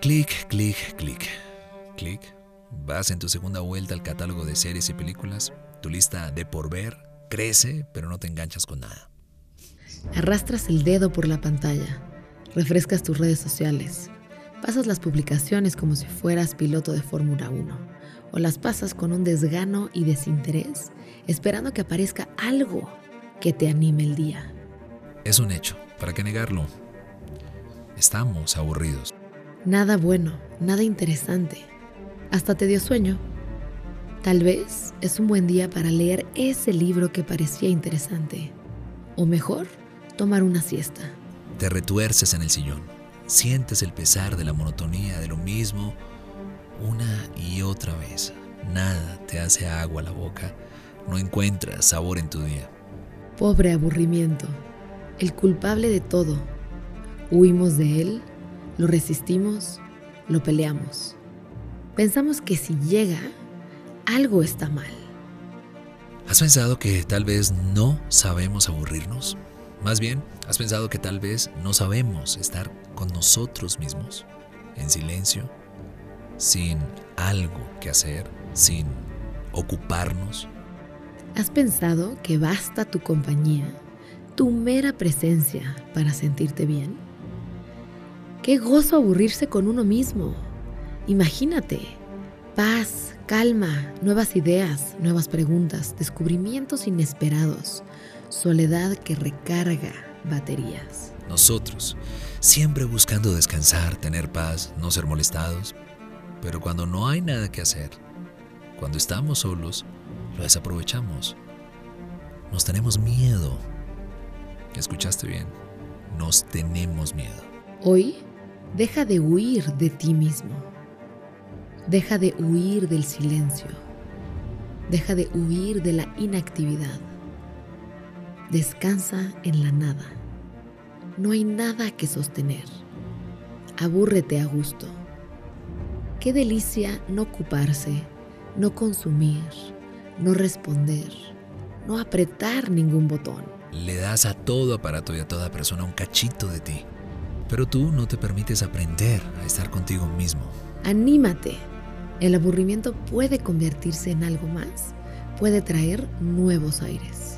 Clic, clic, clic, clic. Vas en tu segunda vuelta al catálogo de series y películas. Tu lista de por ver crece, pero no te enganchas con nada. Arrastras el dedo por la pantalla. Refrescas tus redes sociales. Pasas las publicaciones como si fueras piloto de Fórmula 1. O las pasas con un desgano y desinterés, esperando que aparezca algo que te anime el día. Es un hecho, ¿para qué negarlo? Estamos aburridos. Nada bueno, nada interesante. Hasta te dio sueño. Tal vez es un buen día para leer ese libro que parecía interesante. O mejor, tomar una siesta. Te retuerces en el sillón. Sientes el pesar de la monotonía de lo mismo una y otra vez. Nada te hace agua a la boca. No encuentras sabor en tu día. Pobre aburrimiento, el culpable de todo. Huimos de él lo resistimos, lo peleamos. Pensamos que si llega, algo está mal. ¿Has pensado que tal vez no sabemos aburrirnos? Más bien, ¿has pensado que tal vez no sabemos estar con nosotros mismos, en silencio, sin algo que hacer, sin ocuparnos? ¿Has pensado que basta tu compañía, tu mera presencia para sentirte bien? Qué gozo aburrirse con uno mismo. Imagínate, paz, calma, nuevas ideas, nuevas preguntas, descubrimientos inesperados, soledad que recarga baterías. Nosotros, siempre buscando descansar, tener paz, no ser molestados, pero cuando no hay nada que hacer, cuando estamos solos, lo desaprovechamos. Nos tenemos miedo. ¿Escuchaste bien? Nos tenemos miedo. Hoy Deja de huir de ti mismo. Deja de huir del silencio. Deja de huir de la inactividad. Descansa en la nada. No hay nada que sostener. Abúrrete a gusto. Qué delicia no ocuparse, no consumir, no responder, no apretar ningún botón. Le das a todo aparato y a toda persona un cachito de ti. Pero tú no te permites aprender a estar contigo mismo. Anímate. El aburrimiento puede convertirse en algo más. Puede traer nuevos aires.